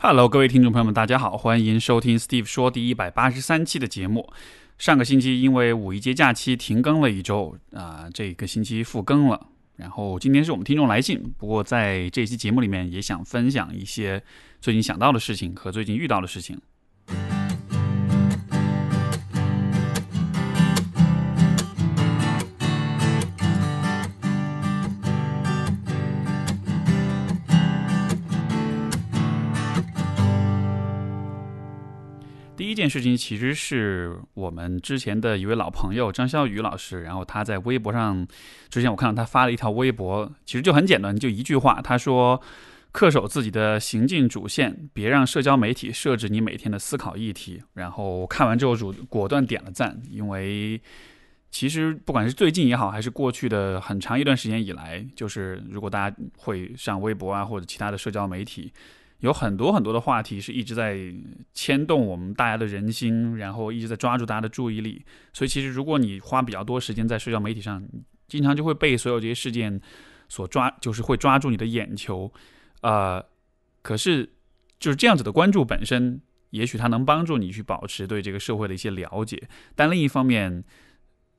Hello，各位听众朋友们，大家好，欢迎收听 Steve 说第一百八十三期的节目。上个星期因为五一节假期停更了一周啊，这个星期复更了。然后今天是我们听众来信，不过在这期节目里面也想分享一些最近想到的事情和最近遇到的事情。事情其实是我们之前的一位老朋友张潇雨老师，然后他在微博上，之前我看到他发了一条微博，其实就很简单，就一句话，他说：“恪守自己的行进主线，别让社交媒体设置你每天的思考议题。”然后看完之后，主果断点了赞，因为其实不管是最近也好，还是过去的很长一段时间以来，就是如果大家会上微博啊或者其他的社交媒体。有很多很多的话题是一直在牵动我们大家的人心，然后一直在抓住大家的注意力。所以，其实如果你花比较多时间在社交媒体上，经常就会被所有这些事件所抓，就是会抓住你的眼球。呃，可是就是这样子的关注本身，也许它能帮助你去保持对这个社会的一些了解，但另一方面。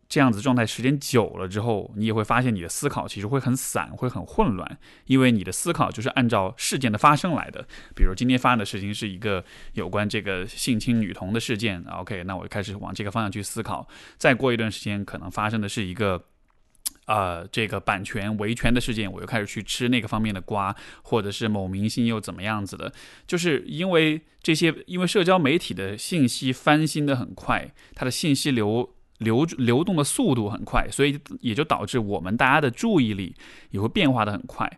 这样子状态时间久了之后，你也会发现你的思考其实会很散，会很混乱，因为你的思考就是按照事件的发生来的。比如今天发生的事情是一个有关这个性侵女童的事件，OK，那我就开始往这个方向去思考。再过一段时间，可能发生的是一个，呃，这个版权维权的事件，我又开始去吃那个方面的瓜，或者是某明星又怎么样子的，就是因为这些，因为社交媒体的信息翻新的很快，它的信息流。流流动的速度很快，所以也就导致我们大家的注意力也会变化的很快。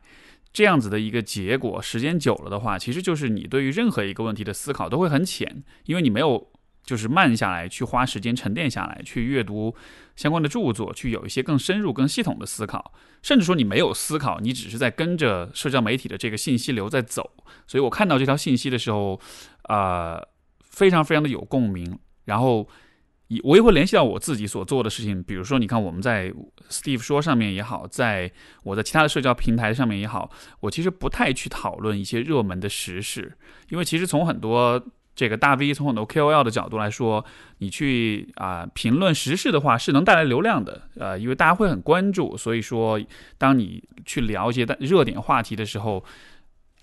这样子的一个结果，时间久了的话，其实就是你对于任何一个问题的思考都会很浅，因为你没有就是慢下来去花时间沉淀下来，去阅读相关的著作，去有一些更深入、更系统的思考。甚至说你没有思考，你只是在跟着社交媒体的这个信息流在走。所以我看到这条信息的时候，啊，非常非常的有共鸣，然后。我也会联系到我自己所做的事情，比如说，你看我们在 Steve 说上面也好，在我在其他的社交平台上面也好，我其实不太去讨论一些热门的时事，因为其实从很多这个大 V，从很多 KOL 的角度来说，你去啊评论时事的话是能带来流量的，呃，因为大家会很关注，所以说当你去了解热点话题的时候。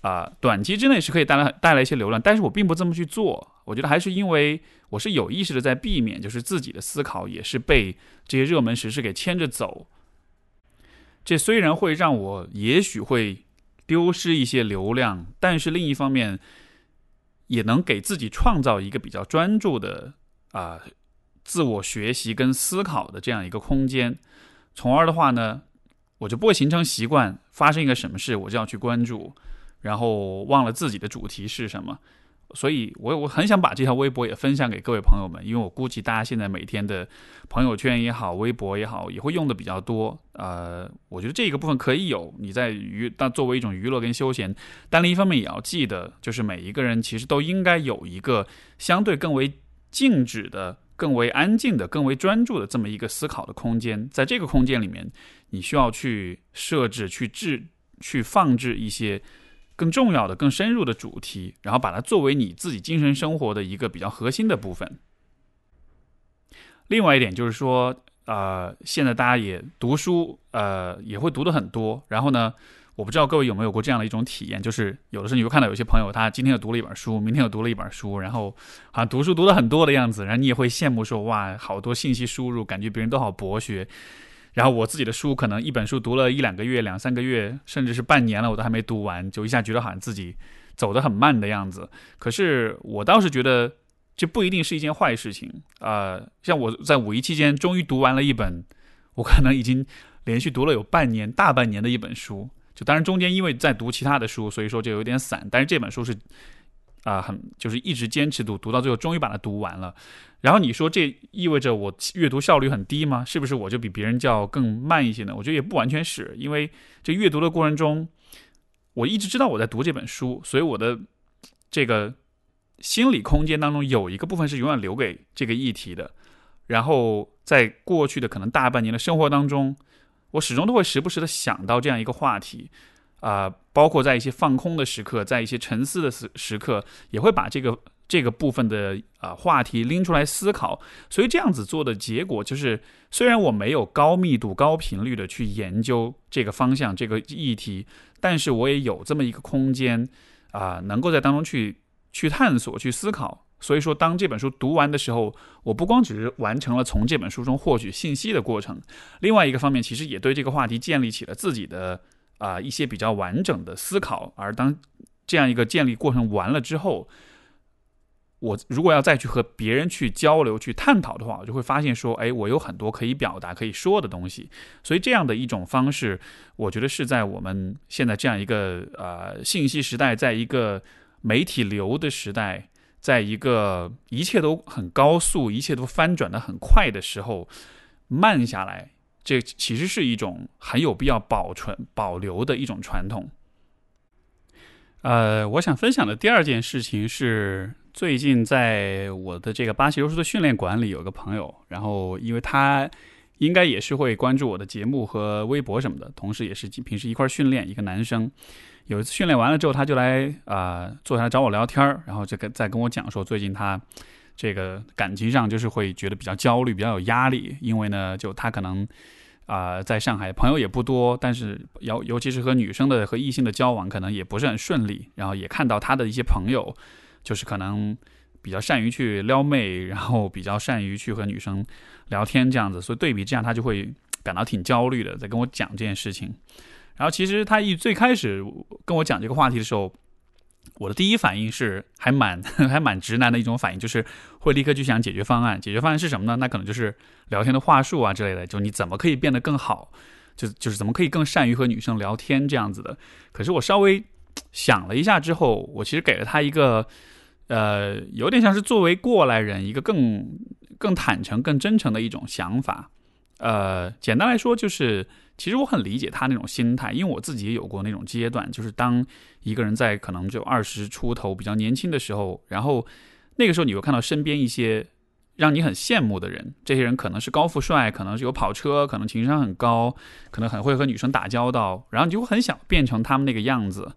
啊，短期之内是可以带来带来一些流量，但是我并不这么去做。我觉得还是因为我是有意识的在避免，就是自己的思考也是被这些热门时事给牵着走。这虽然会让我也许会丢失一些流量，但是另一方面也能给自己创造一个比较专注的啊自我学习跟思考的这样一个空间。从而的话呢，我就不会形成习惯，发生一个什么事我就要去关注。然后忘了自己的主题是什么，所以我我很想把这条微博也分享给各位朋友们，因为我估计大家现在每天的朋友圈也好，微博也好，也会用的比较多。呃，我觉得这个部分可以有你在娱，但作为一种娱乐跟休闲，但另一方面也要记得，就是每一个人其实都应该有一个相对更为静止的、更为安静的、更为专注的这么一个思考的空间。在这个空间里面，你需要去设置、去置、去放置一些。更重要的、更深入的主题，然后把它作为你自己精神生活的一个比较核心的部分。另外一点就是说，呃，现在大家也读书，呃，也会读的很多。然后呢，我不知道各位有没有过这样的一种体验，就是有的时候你会看到有些朋友，他今天又读了一本书，明天又读了一本书，然后好像读书读的很多的样子，然后你也会羡慕说，哇，好多信息输入，感觉别人都好博学。然后我自己的书可能一本书读了一两个月、两三个月，甚至是半年了，我都还没读完，就一下觉得好像自己走得很慢的样子。可是我倒是觉得这不一定是一件坏事情啊。像我在五一期间终于读完了一本，我可能已经连续读了有半年、大半年的一本书。就当然中间因为在读其他的书，所以说就有点散。但是这本书是。啊，很就是一直坚持读，读到最后终于把它读完了。然后你说这意味着我阅读效率很低吗？是不是我就比别人叫更慢一些呢？我觉得也不完全是因为这阅读的过程中，我一直知道我在读这本书，所以我的这个心理空间当中有一个部分是永远留给这个议题的。然后在过去的可能大半年的生活当中，我始终都会时不时的想到这样一个话题。啊，包括在一些放空的时刻，在一些沉思的时时刻，也会把这个这个部分的啊话题拎出来思考。所以这样子做的结果就是，虽然我没有高密度、高频率的去研究这个方向、这个议题，但是我也有这么一个空间啊，能够在当中去去探索、去思考。所以说，当这本书读完的时候，我不光只是完成了从这本书中获取信息的过程，另外一个方面，其实也对这个话题建立起了自己的。啊，一些比较完整的思考，而当这样一个建立过程完了之后，我如果要再去和别人去交流、去探讨的话，我就会发现说，哎，我有很多可以表达、可以说的东西。所以这样的一种方式，我觉得是在我们现在这样一个呃信息时代，在一个媒体流的时代，在一个一切都很高速、一切都翻转的很快的时候，慢下来。这其实是一种很有必要保存、保留的一种传统。呃，我想分享的第二件事情是，最近在我的这个巴西柔术的训练馆里有个朋友，然后因为他应该也是会关注我的节目和微博什么的，同时也是平时一块训练，一个男生。有一次训练完了之后，他就来啊坐下来找我聊天儿，然后就跟在跟我讲说，最近他这个感情上就是会觉得比较焦虑、比较有压力，因为呢，就他可能。啊，在上海朋友也不多，但是尤尤其是和女生的和异性的交往可能也不是很顺利。然后也看到他的一些朋友，就是可能比较善于去撩妹，然后比较善于去和女生聊天这样子。所以对比这样，他就会感到挺焦虑的，在跟我讲这件事情。然后其实他一最开始跟我讲这个话题的时候。我的第一反应是还蛮 还蛮直男的一种反应，就是会立刻去想解决方案。解决方案是什么呢？那可能就是聊天的话术啊之类的，就你怎么可以变得更好，就就是怎么可以更善于和女生聊天这样子的。可是我稍微想了一下之后，我其实给了他一个，呃，有点像是作为过来人一个更更坦诚、更真诚的一种想法。呃，简单来说就是。其实我很理解他那种心态，因为我自己也有过那种阶段，就是当一个人在可能就二十出头比较年轻的时候，然后那个时候你会看到身边一些让你很羡慕的人，这些人可能是高富帅，可能是有跑车，可能情商很高，可能很会和女生打交道，然后你就会很想变成他们那个样子，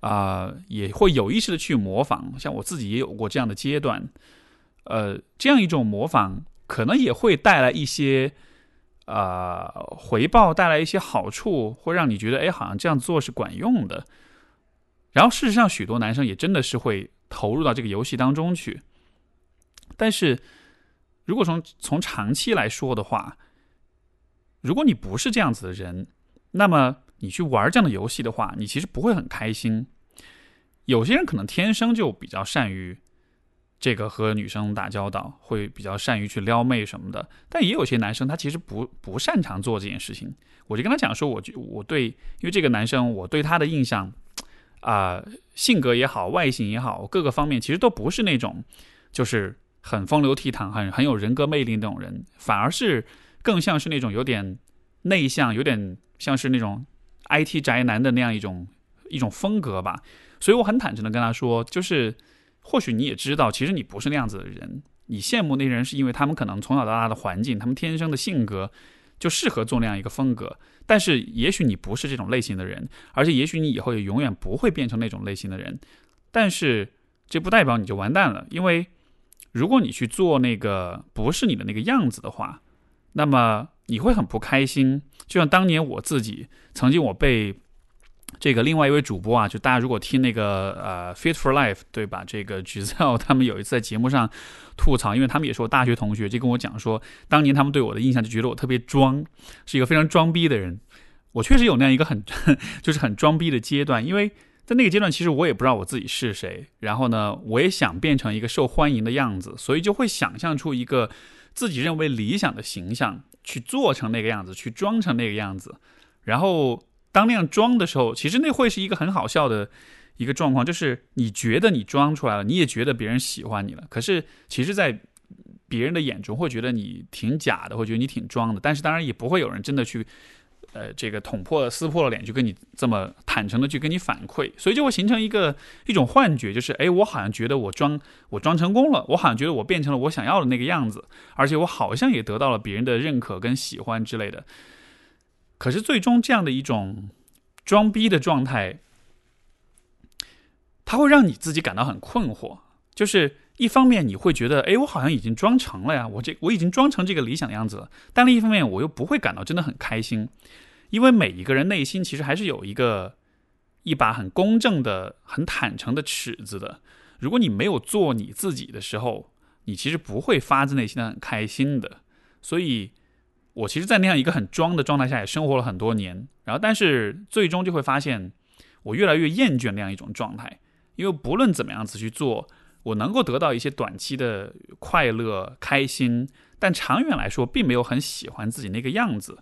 啊，也会有意识的去模仿。像我自己也有过这样的阶段，呃，这样一种模仿可能也会带来一些。呃，回报带来一些好处，会让你觉得，哎，好像这样做是管用的。然后，事实上，许多男生也真的是会投入到这个游戏当中去。但是，如果从从长期来说的话，如果你不是这样子的人，那么你去玩这样的游戏的话，你其实不会很开心。有些人可能天生就比较善于。这个和女生打交道会比较善于去撩妹什么的，但也有些男生他其实不不擅长做这件事情。我就跟他讲说，我就我对，因为这个男生我对他的印象，啊，性格也好，外形也好，各个方面其实都不是那种就是很风流倜傥、很很有人格魅力那种人，反而是更像是那种有点内向、有点像是那种 IT 宅男的那样一种一种风格吧。所以我很坦诚的跟他说，就是。或许你也知道，其实你不是那样子的人。你羡慕那些人，是因为他们可能从小到大的环境，他们天生的性格就适合做那样一个风格。但是，也许你不是这种类型的人，而且也许你以后也永远不会变成那种类型的人。但是，这不代表你就完蛋了，因为如果你去做那个不是你的那个样子的话，那么你会很不开心。就像当年我自己，曾经我被。这个另外一位主播啊，就大家如果听那个呃《Fit for Life》，对吧？这个 Gizel 他们有一次在节目上吐槽，因为他们也是我大学同学，就跟我讲说，当年他们对我的印象就觉得我特别装，是一个非常装逼的人。我确实有那样一个很 就是很装逼的阶段，因为在那个阶段，其实我也不知道我自己是谁，然后呢，我也想变成一个受欢迎的样子，所以就会想象出一个自己认为理想的形象，去做成那个样子，去装成那个样子，然后。当那样装的时候，其实那会是一个很好笑的一个状况，就是你觉得你装出来了，你也觉得别人喜欢你了，可是其实，在别人的眼中会觉得你挺假的，会觉得你挺装的。但是当然也不会有人真的去，呃，这个捅破、撕破了脸去跟你这么坦诚的去跟你反馈，所以就会形成一个一种幻觉，就是哎，我好像觉得我装我装成功了，我好像觉得我变成了我想要的那个样子，而且我好像也得到了别人的认可跟喜欢之类的。可是最终这样的一种装逼的状态，它会让你自己感到很困惑。就是一方面你会觉得，哎，我好像已经装成了呀，我这我已经装成这个理想的样子了。但另一方面，我又不会感到真的很开心，因为每一个人内心其实还是有一个一把很公正的、很坦诚的尺子的。如果你没有做你自己的时候，你其实不会发自内心的很开心的。所以，我其实，在那样一个很装的状态下也生活了很多年。然后，但是最终就会发现，我越来越厌倦那样一种状态。因为不论怎么样子去做，我能够得到一些短期的快乐、开心，但长远来说，并没有很喜欢自己那个样子。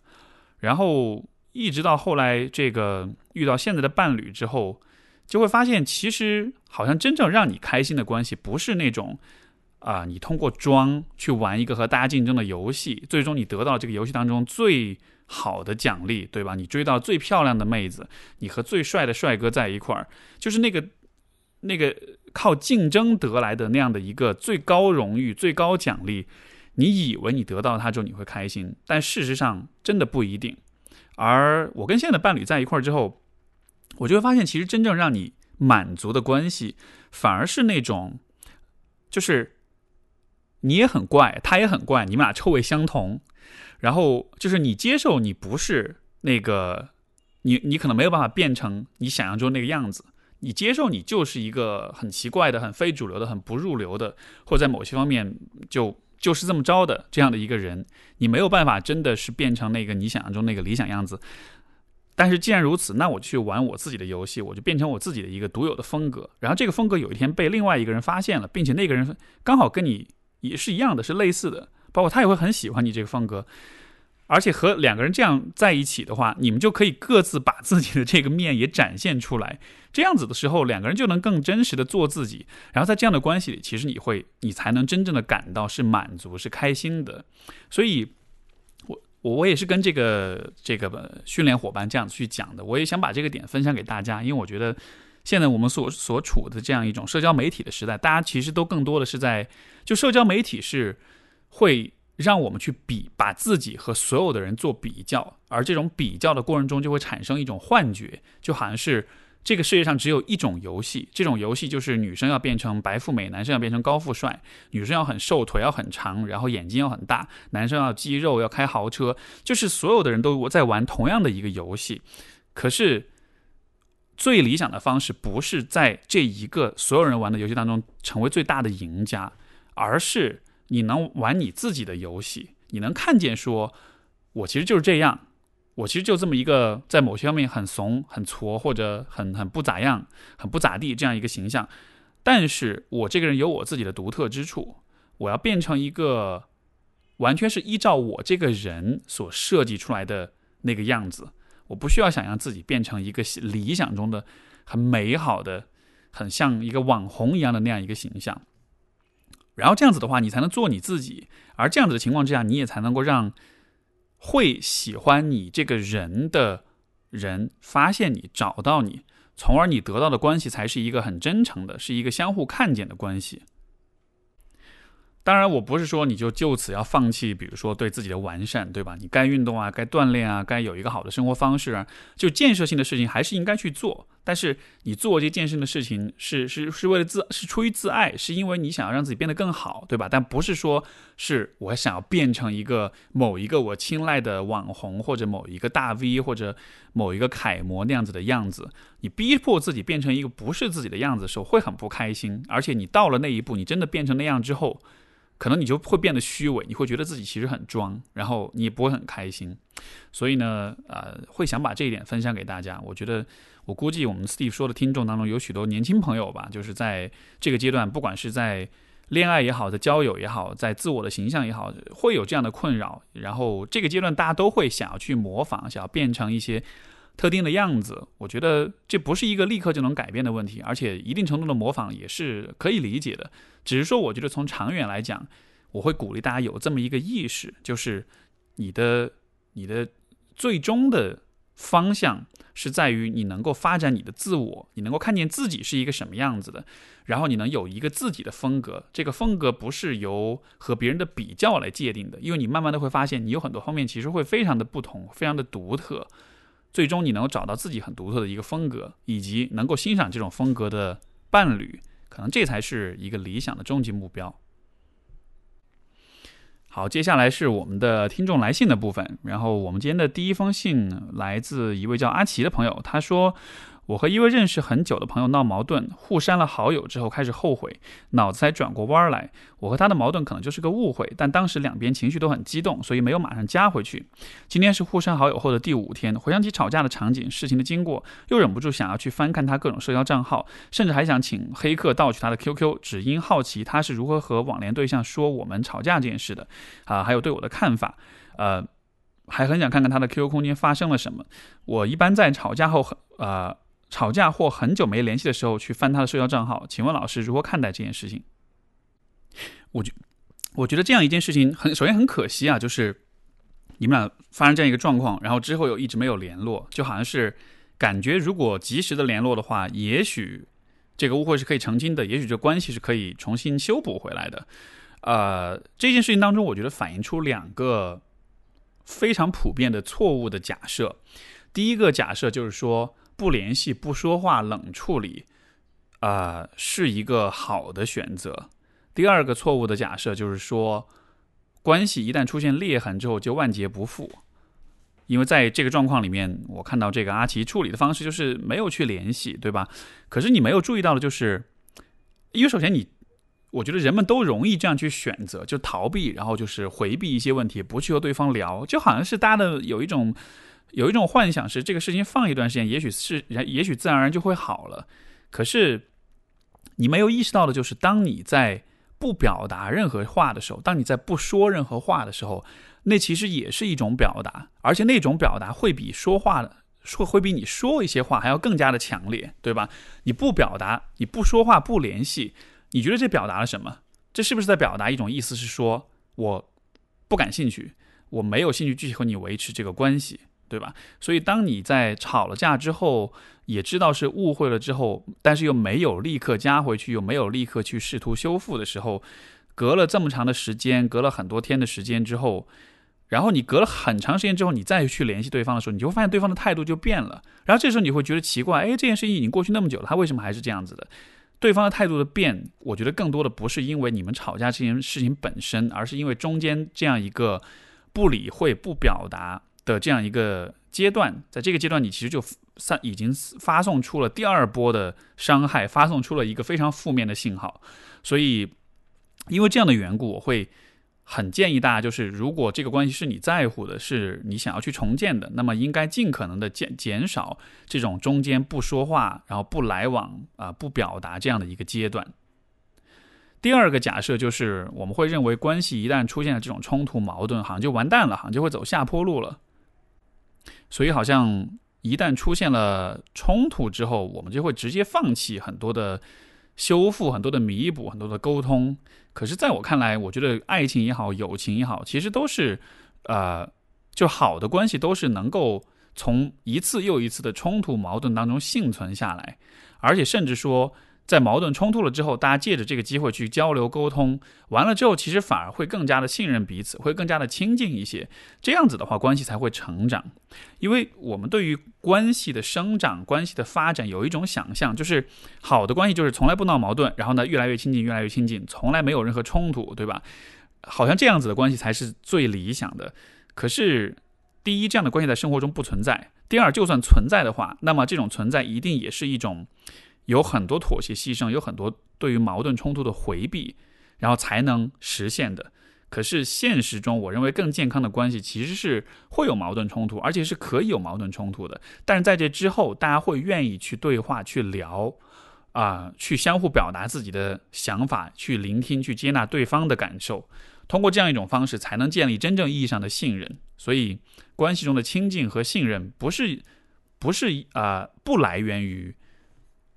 然后，一直到后来，这个遇到现在的伴侣之后。就会发现，其实好像真正让你开心的关系，不是那种，啊，你通过装去玩一个和大家竞争的游戏，最终你得到这个游戏当中最好的奖励，对吧？你追到最漂亮的妹子，你和最帅的帅哥在一块儿，就是那个那个靠竞争得来的那样的一个最高荣誉、最高奖励。你以为你得到它之后你会开心，但事实上真的不一定。而我跟现在的伴侣在一块儿之后。我就会发现，其实真正让你满足的关系，反而是那种，就是你也很怪，他也很怪，你们俩臭味相同，然后就是你接受你不是那个，你你可能没有办法变成你想象中那个样子，你接受你就是一个很奇怪的、很非主流的、很不入流的，或者在某些方面就就是这么着的这样的一个人，你没有办法真的是变成那个你想象中那个理想样子。但是既然如此，那我去玩我自己的游戏，我就变成我自己的一个独有的风格。然后这个风格有一天被另外一个人发现了，并且那个人刚好跟你也是一样的，是类似的，包括他也会很喜欢你这个风格。而且和两个人这样在一起的话，你们就可以各自把自己的这个面也展现出来。这样子的时候，两个人就能更真实的做自己。然后在这样的关系里，其实你会，你才能真正的感到是满足、是开心的。所以。我我我也是跟这个这个训练伙伴这样子去讲的，我也想把这个点分享给大家，因为我觉得现在我们所所处的这样一种社交媒体的时代，大家其实都更多的是在就社交媒体是会让我们去比，把自己和所有的人做比较，而这种比较的过程中就会产生一种幻觉，就好像是。这个世界上只有一种游戏，这种游戏就是女生要变成白富美，男生要变成高富帅，女生要很瘦，腿要很长，然后眼睛要很大，男生要肌肉，要开豪车，就是所有的人都在玩同样的一个游戏。可是，最理想的方式不是在这一个所有人玩的游戏当中成为最大的赢家，而是你能玩你自己的游戏，你能看见说，我其实就是这样。我其实就这么一个，在某些方面很怂、很挫，或者很很不咋样、很不咋地这样一个形象，但是我这个人有我自己的独特之处。我要变成一个完全是依照我这个人所设计出来的那个样子，我不需要想象自己变成一个理想中的很美好的、很像一个网红一样的那样一个形象。然后这样子的话，你才能做你自己，而这样子的情况之下，你也才能够让。会喜欢你这个人的人发现你找到你，从而你得到的关系才是一个很真诚的，是一个相互看见的关系。当然，我不是说你就就此要放弃，比如说对自己的完善，对吧？你该运动啊，该锻炼啊，该有一个好的生活方式啊，就建设性的事情还是应该去做。但是你做这些建设的事情，是是是为了自，是出于自爱，是因为你想要让自己变得更好，对吧？但不是说是我想要变成一个某一个我青睐的网红，或者某一个大 V，或者某一个楷模那样子的样子。你逼迫自己变成一个不是自己的样子的时候，会很不开心。而且你到了那一步，你真的变成那样之后。可能你就会变得虚伪，你会觉得自己其实很装，然后你也不会很开心。所以呢，呃，会想把这一点分享给大家。我觉得，我估计我们 Steve 说的听众当中有许多年轻朋友吧，就是在这个阶段，不管是在恋爱也好，在交友也好，在自我的形象也好，会有这样的困扰。然后这个阶段，大家都会想要去模仿，想要变成一些。特定的样子，我觉得这不是一个立刻就能改变的问题，而且一定程度的模仿也是可以理解的。只是说，我觉得从长远来讲，我会鼓励大家有这么一个意识，就是你的你的最终的方向是在于你能够发展你的自我，你能够看见自己是一个什么样子的，然后你能有一个自己的风格。这个风格不是由和别人的比较来界定的，因为你慢慢的会发现，你有很多方面其实会非常的不同，非常的独特。最终你能够找到自己很独特的一个风格，以及能够欣赏这种风格的伴侣，可能这才是一个理想的终极目标。好，接下来是我们的听众来信的部分。然后我们今天的第一封信来自一位叫阿奇的朋友，他说。我和一位认识很久的朋友闹矛盾，互删了好友之后开始后悔，脑子才转过弯来。我和他的矛盾可能就是个误会，但当时两边情绪都很激动，所以没有马上加回去。今天是互删好友后的第五天，回想起吵架的场景、事情的经过，又忍不住想要去翻看他各种社交账号，甚至还想请黑客盗取他的 QQ，只因好奇他是如何和网恋对象说我们吵架这件事的，啊，还有对我的看法，呃，还很想看看他的 QQ 空间发生了什么。我一般在吵架后很，呃。吵架或很久没联系的时候去翻他的社交账号，请问老师如何看待这件事情？我觉我觉得这样一件事情很首先很可惜啊，就是你们俩发生这样一个状况，然后之后又一直没有联络，就好像是感觉如果及时的联络的话，也许这个误会是可以澄清的，也许这关系是可以重新修补回来的。呃，这件事情当中，我觉得反映出两个非常普遍的错误的假设。第一个假设就是说。不联系、不说话、冷处理，啊，是一个好的选择。第二个错误的假设就是说，关系一旦出现裂痕之后就万劫不复。因为在这个状况里面，我看到这个阿奇处理的方式就是没有去联系，对吧？可是你没有注意到的就是，因为首先你，我觉得人们都容易这样去选择，就逃避，然后就是回避一些问题，不去和对方聊，就好像是大家的有一种。有一种幻想是这个事情放一段时间，也许是也许自然而然就会好了。可是你没有意识到的就是，当你在不表达任何话的时候，当你在不说任何话的时候，那其实也是一种表达，而且那种表达会比说话的说会比你说一些话还要更加的强烈，对吧？你不表达，你不说话，不联系，你觉得这表达了什么？这是不是在表达一种意思？是说我不感兴趣，我没有兴趣继续和你维持这个关系。对吧？所以当你在吵了架之后，也知道是误会了之后，但是又没有立刻加回去，又没有立刻去试图修复的时候，隔了这么长的时间，隔了很多天的时间之后，然后你隔了很长时间之后，你再去联系对方的时候，你就会发现对方的态度就变了。然后这时候你会觉得奇怪，哎，这件事情已经过去那么久了，他为什么还是这样子的？对方的态度的变，我觉得更多的不是因为你们吵架这件事情本身，而是因为中间这样一个不理会、不表达。的这样一个阶段，在这个阶段，你其实就散已经发送出了第二波的伤害，发送出了一个非常负面的信号。所以，因为这样的缘故，我会很建议大家，就是如果这个关系是你在乎的，是你想要去重建的，那么应该尽可能的减减少这种中间不说话，然后不来往啊，不表达这样的一个阶段。第二个假设就是，我们会认为关系一旦出现了这种冲突矛盾，好像就完蛋了，好像就会走下坡路了。所以，好像一旦出现了冲突之后，我们就会直接放弃很多的修复、很多的弥补、很多的沟通。可是，在我看来，我觉得爱情也好，友情也好，其实都是，呃，就好的关系都是能够从一次又一次的冲突矛盾当中幸存下来，而且甚至说。在矛盾冲突了之后，大家借着这个机会去交流沟通，完了之后，其实反而会更加的信任彼此，会更加的亲近一些。这样子的话，关系才会成长。因为我们对于关系的生长、关系的发展有一种想象，就是好的关系就是从来不闹矛盾，然后呢越来越亲近，越来越亲近，从来没有任何冲突，对吧？好像这样子的关系才是最理想的。可是，第一，这样的关系在生活中不存在；第二，就算存在的话，那么这种存在一定也是一种。有很多妥协牺牲，有很多对于矛盾冲突的回避，然后才能实现的。可是现实中，我认为更健康的关系其实是会有矛盾冲突，而且是可以有矛盾冲突的。但是在这之后，大家会愿意去对话、去聊，啊，去相互表达自己的想法，去聆听、去接纳对方的感受。通过这样一种方式，才能建立真正意义上的信任。所以，关系中的亲近和信任，不是不是啊，不来源于。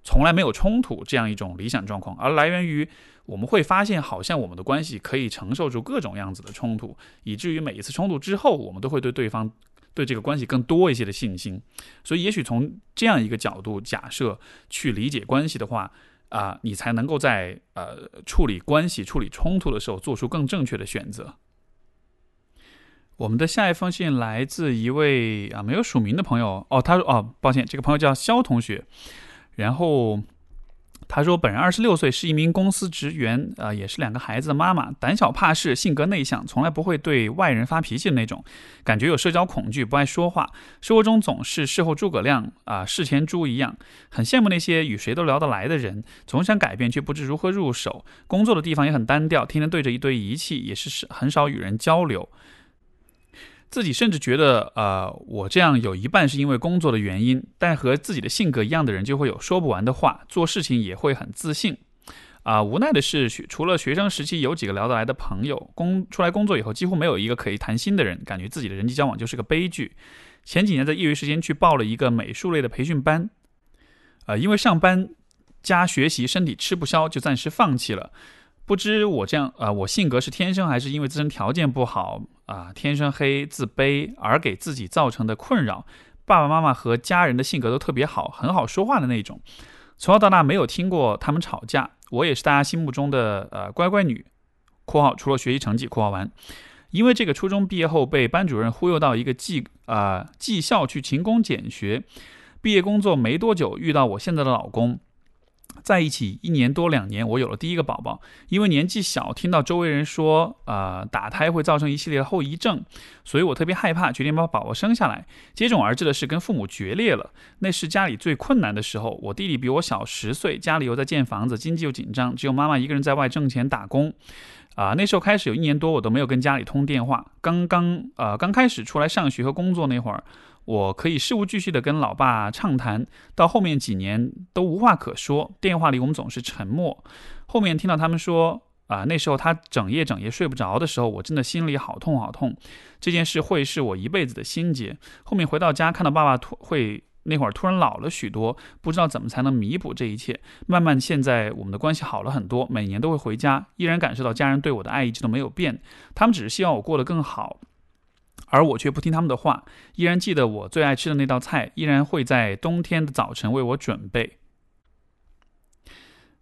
从来没有冲突这样一种理想状况，而来源于我们会发现，好像我们的关系可以承受住各种样子的冲突，以至于每一次冲突之后，我们都会对对方、对这个关系更多一些的信心。所以，也许从这样一个角度假设去理解关系的话，啊，你才能够在呃处理关系、处理冲突的时候做出更正确的选择。我们的下一封信来自一位啊没有署名的朋友哦，他说哦，抱歉，这个朋友叫肖同学，然后。他说：“本人二十六岁，是一名公司职员，啊，也是两个孩子的妈妈，胆小怕事，性格内向，从来不会对外人发脾气的那种，感觉有社交恐惧，不爱说话，生活中总是事后诸葛亮啊，事前猪一样。很羡慕那些与谁都聊得来的人，总想改变却不知如何入手。工作的地方也很单调，天天对着一堆仪器，也是很少与人交流。”自己甚至觉得，呃，我这样有一半是因为工作的原因，但和自己的性格一样的人就会有说不完的话，做事情也会很自信。啊，无奈的是，学除了学生时期有几个聊得来的朋友，工出来工作以后几乎没有一个可以谈心的人，感觉自己的人际交往就是个悲剧。前几年在业余时间去报了一个美术类的培训班，呃，因为上班加学习身体吃不消，就暂时放弃了。不知我这样啊，我性格是天生还是因为自身条件不好啊，天生黑自卑而给自己造成的困扰？爸爸妈妈和家人的性格都特别好，很好说话的那种，从小到大没有听过他们吵架。我也是大家心目中的呃乖乖女（括号除了学习成绩括号完）。因为这个初中毕业后被班主任忽悠到一个技啊技校去勤工俭学，毕业工作没多久遇到我现在的老公。在一起一年多两年，我有了第一个宝宝。因为年纪小，听到周围人说，呃，打胎会造成一系列的后遗症，所以我特别害怕，决定把宝宝生下来。接踵而至的是跟父母决裂了。那是家里最困难的时候。我弟弟比我小十岁，家里又在建房子，经济又紧张，只有妈妈一个人在外挣钱打工。啊，那时候开始有一年多，我都没有跟家里通电话。刚刚，呃，刚开始出来上学和工作那会儿。我可以事无巨细地跟老爸畅谈，到后面几年都无话可说，电话里我们总是沉默。后面听到他们说，啊，那时候他整夜整夜睡不着的时候，我真的心里好痛好痛。这件事会是我一辈子的心结。后面回到家，看到爸爸突会那会儿突然老了许多，不知道怎么才能弥补这一切。慢慢现在我们的关系好了很多，每年都会回家，依然感受到家人对我的爱一直都没有变，他们只是希望我过得更好。而我却不听他们的话，依然记得我最爱吃的那道菜，依然会在冬天的早晨为我准备。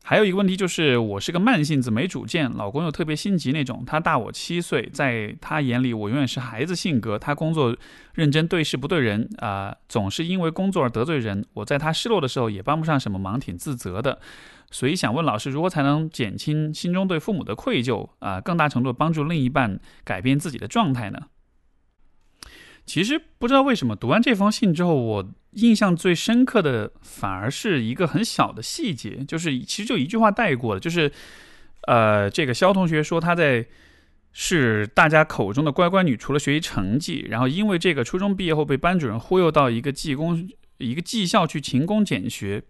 还有一个问题就是，我是个慢性子，没主见，老公又特别心急那种。他大我七岁，在他眼里，我永远是孩子性格。他工作认真，对事不对人，啊，总是因为工作而得罪人。我在他失落的时候也帮不上什么忙，挺自责的。所以想问老师，如何才能减轻心中对父母的愧疚，啊，更大程度帮助另一半改变自己的状态呢？其实不知道为什么，读完这封信之后，我印象最深刻的反而是一个很小的细节，就是其实就一句话带过了，就是，呃，这个肖同学说他在是大家口中的乖乖女，除了学习成绩，然后因为这个初中毕业后被班主任忽悠到一个技工一个技校去勤工俭学。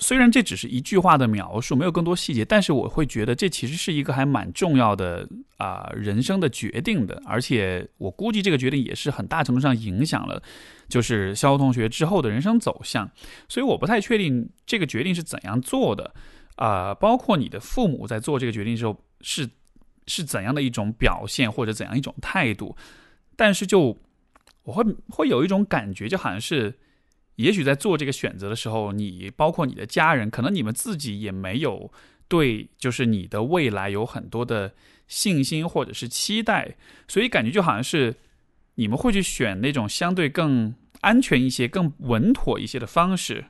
虽然这只是一句话的描述，没有更多细节，但是我会觉得这其实是一个还蛮重要的啊人生的决定的，而且我估计这个决定也是很大程度上影响了，就是肖同学之后的人生走向。所以我不太确定这个决定是怎样做的啊，包括你的父母在做这个决定的时候是是怎样的一种表现或者怎样一种态度，但是就我会会有一种感觉，就好像是。也许在做这个选择的时候，你包括你的家人，可能你们自己也没有对，就是你的未来有很多的信心或者是期待，所以感觉就好像是你们会去选那种相对更安全一些、更稳妥一些的方式。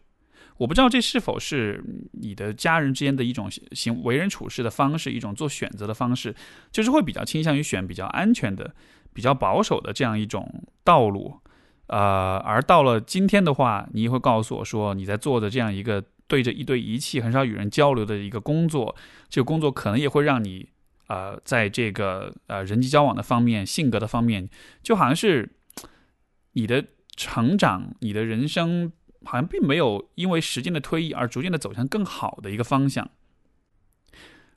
我不知道这是否是你的家人之间的一种行为人处事的方式，一种做选择的方式，就是会比较倾向于选比较安全的、比较保守的这样一种道路。呃，而到了今天的话，你也会告诉我说，你在做的这样一个对着一堆仪器、很少与人交流的一个工作，这个工作可能也会让你，呃，在这个呃人际交往的方面、性格的方面，就好像是你的成长、你的人生，好像并没有因为时间的推移而逐渐的走向更好的一个方向。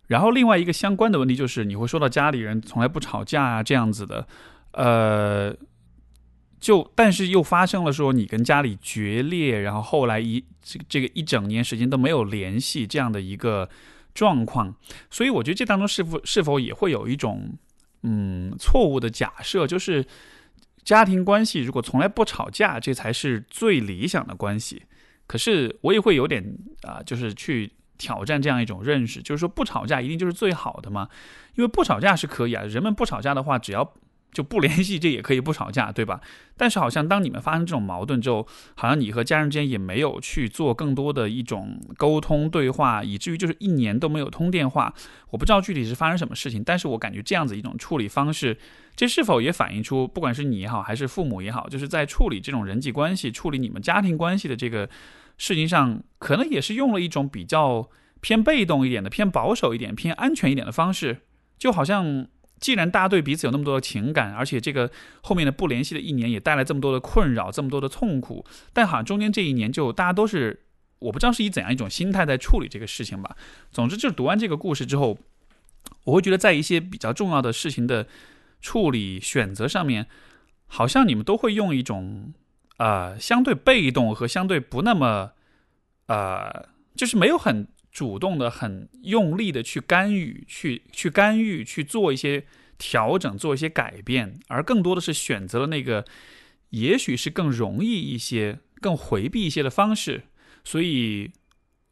然后另外一个相关的问题就是，你会说到家里人从来不吵架啊这样子的，呃。就但是又发生了说你跟家里决裂，然后后来一这个这个一整年时间都没有联系这样的一个状况，所以我觉得这当中是否是否也会有一种嗯错误的假设，就是家庭关系如果从来不吵架，这才是最理想的关系。可是我也会有点啊，就是去挑战这样一种认识，就是说不吵架一定就是最好的吗？因为不吵架是可以啊，人们不吵架的话，只要。就不联系，这也可以不吵架，对吧？但是好像当你们发生这种矛盾之后，好像你和家人之间也没有去做更多的一种沟通对话，以至于就是一年都没有通电话。我不知道具体是发生什么事情，但是我感觉这样子一种处理方式，这是否也反映出，不管是你也好，还是父母也好，就是在处理这种人际关系、处理你们家庭关系的这个事情上，可能也是用了一种比较偏被动一点的、偏保守一点、偏安全一点的方式，就好像。既然大家对彼此有那么多的情感，而且这个后面的不联系的一年也带来这么多的困扰，这么多的痛苦，但好像中间这一年就大家都是，我不知道是以怎样一种心态在处理这个事情吧。总之，就是读完这个故事之后，我会觉得在一些比较重要的事情的处理选择上面，好像你们都会用一种呃相对被动和相对不那么呃，就是没有很。主动的、很用力的去干预、去去干预、去做一些调整、做一些改变，而更多的是选择了那个也许是更容易一些、更回避一些的方式。所以，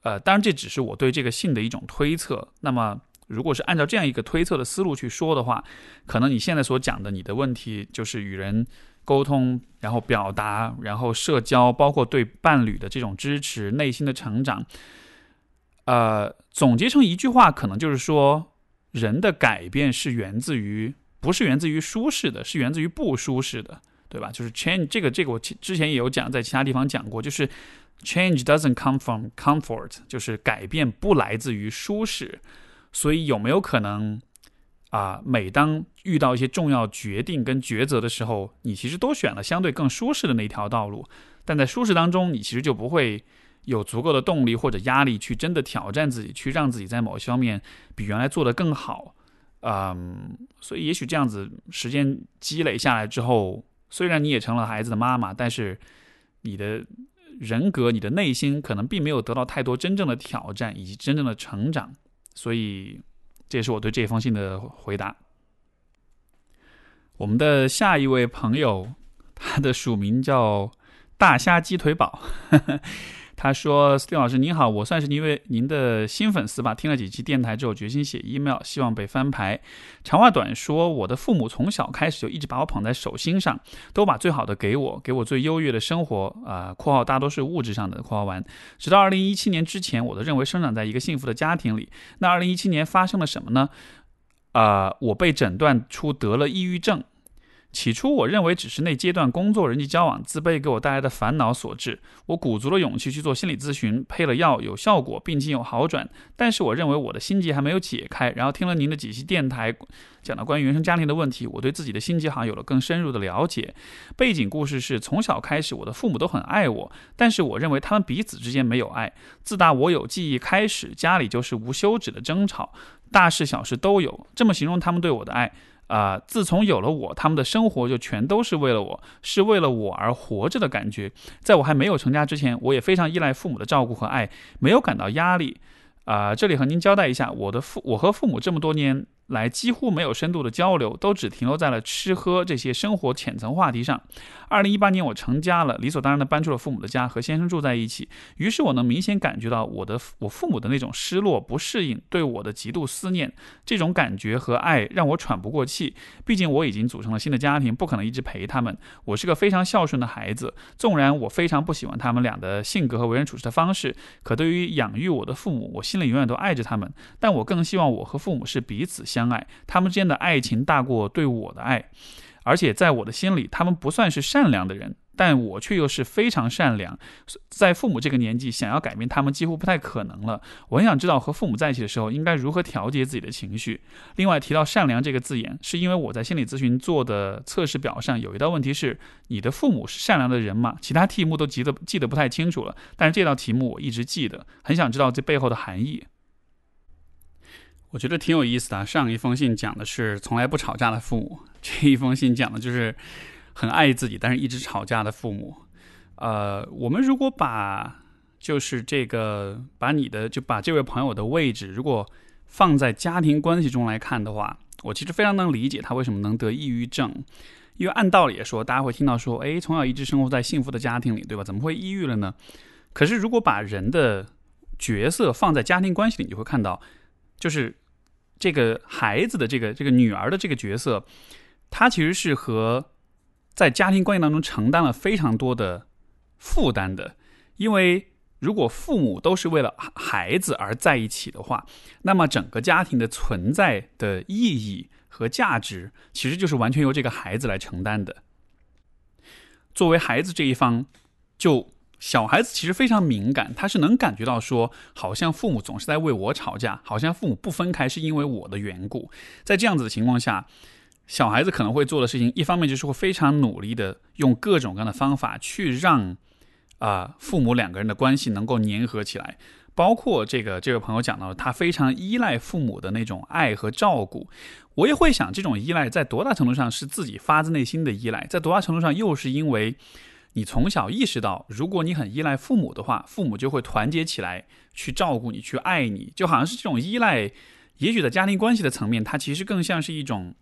呃，当然这只是我对这个信的一种推测。那么，如果是按照这样一个推测的思路去说的话，可能你现在所讲的你的问题就是与人沟通，然后表达，然后社交，包括对伴侣的这种支持、内心的成长。呃，总结成一句话，可能就是说，人的改变是源自于，不是源自于舒适的，是源自于不舒适的，对吧？就是 change 这个这个我之前也有讲，在其他地方讲过，就是 change doesn't come from comfort，就是改变不来自于舒适。所以有没有可能啊？每当遇到一些重要决定跟抉择的时候，你其实都选了相对更舒适的那条道路，但在舒适当中，你其实就不会。有足够的动力或者压力去真的挑战自己，去让自己在某些方面比原来做得更好，嗯，所以也许这样子时间积累下来之后，虽然你也成了孩子的妈妈，但是你的人格、你的内心可能并没有得到太多真正的挑战以及真正的成长，所以这也是我对这封信的回答。我们的下一位朋友，他的署名叫大虾鸡腿堡。他说：“斯蒂老师您好，我算是您为您的新粉丝吧，听了几期电台之后，决心写 email，希望被翻牌。长话短说，我的父母从小开始就一直把我捧在手心上，都把最好的给我，给我最优越的生活。啊，括号大多是物质上的，括号完。直到二零一七年之前，我都认为生长在一个幸福的家庭里。那二零一七年发生了什么呢？啊，我被诊断出得了抑郁症。”起初，我认为只是那阶段工作、人际交往、自卑给我带来的烦恼所致。我鼓足了勇气去做心理咨询，配了药，有效果，病情有好转。但是，我认为我的心结还没有解开。然后听了您的几期电台，讲到关于原生家庭的问题，我对自己的心结好像有了更深入的了解。背景故事是：从小开始，我的父母都很爱我，但是我认为他们彼此之间没有爱。自打我有记忆开始，家里就是无休止的争吵，大事小事都有。这么形容他们对我的爱。啊！自从有了我，他们的生活就全都是为了我，是为了我而活着的感觉。在我还没有成家之前，我也非常依赖父母的照顾和爱，没有感到压力。啊，这里和您交代一下，我的父，我和父母这么多年。来几乎没有深度的交流，都只停留在了吃喝这些生活浅层话题上。二零一八年我成家了，理所当然的搬出了父母的家，和先生住在一起。于是我能明显感觉到我的我父母的那种失落、不适应，对我的极度思念。这种感觉和爱让我喘不过气。毕竟我已经组成了新的家庭，不可能一直陪他们。我是个非常孝顺的孩子，纵然我非常不喜欢他们俩的性格和为人处事的方式，可对于养育我的父母，我心里永远都爱着他们。但我更希望我和父母是彼此相。相爱，他们之间的爱情大过对我的爱，而且在我的心里，他们不算是善良的人，但我却又是非常善良。在父母这个年纪，想要改变他们几乎不太可能了。我很想知道和父母在一起的时候应该如何调节自己的情绪。另外，提到善良这个字眼，是因为我在心理咨询做的测试表上有一道问题是：你的父母是善良的人吗？其他题目都记得记得不太清楚了，但是这道题目我一直记得，很想知道这背后的含义。我觉得挺有意思的。上一封信讲的是从来不吵架的父母，这一封信讲的就是很爱自己，但是一直吵架的父母。呃，我们如果把就是这个把你的就把这位朋友的位置，如果放在家庭关系中来看的话，我其实非常能理解他为什么能得抑郁症。因为按道理说，大家会听到说，哎，从小一直生活在幸福的家庭里，对吧？怎么会抑郁了呢？可是如果把人的角色放在家庭关系里，你就会看到。就是这个孩子的这个这个女儿的这个角色，她其实是和在家庭关系当中承担了非常多的负担的，因为。如果父母都是为了孩子而在一起的话，那么整个家庭的存在的意义和价值，其实就是完全由这个孩子来承担的。作为孩子这一方，就小孩子其实非常敏感，他是能感觉到说，好像父母总是在为我吵架，好像父母不分开是因为我的缘故。在这样子的情况下，小孩子可能会做的事情，一方面就是会非常努力的用各种各样的方法去让。啊，父母两个人的关系能够粘合起来，包括这个这位朋友讲到，他非常依赖父母的那种爱和照顾。我也会想，这种依赖在多大程度上是自己发自内心的依赖，在多大程度上又是因为你从小意识到，如果你很依赖父母的话，父母就会团结起来去照顾你，去爱你，就好像是这种依赖。也许在家庭关系的层面，它其实更像是一种